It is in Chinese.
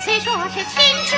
虽说是亲兄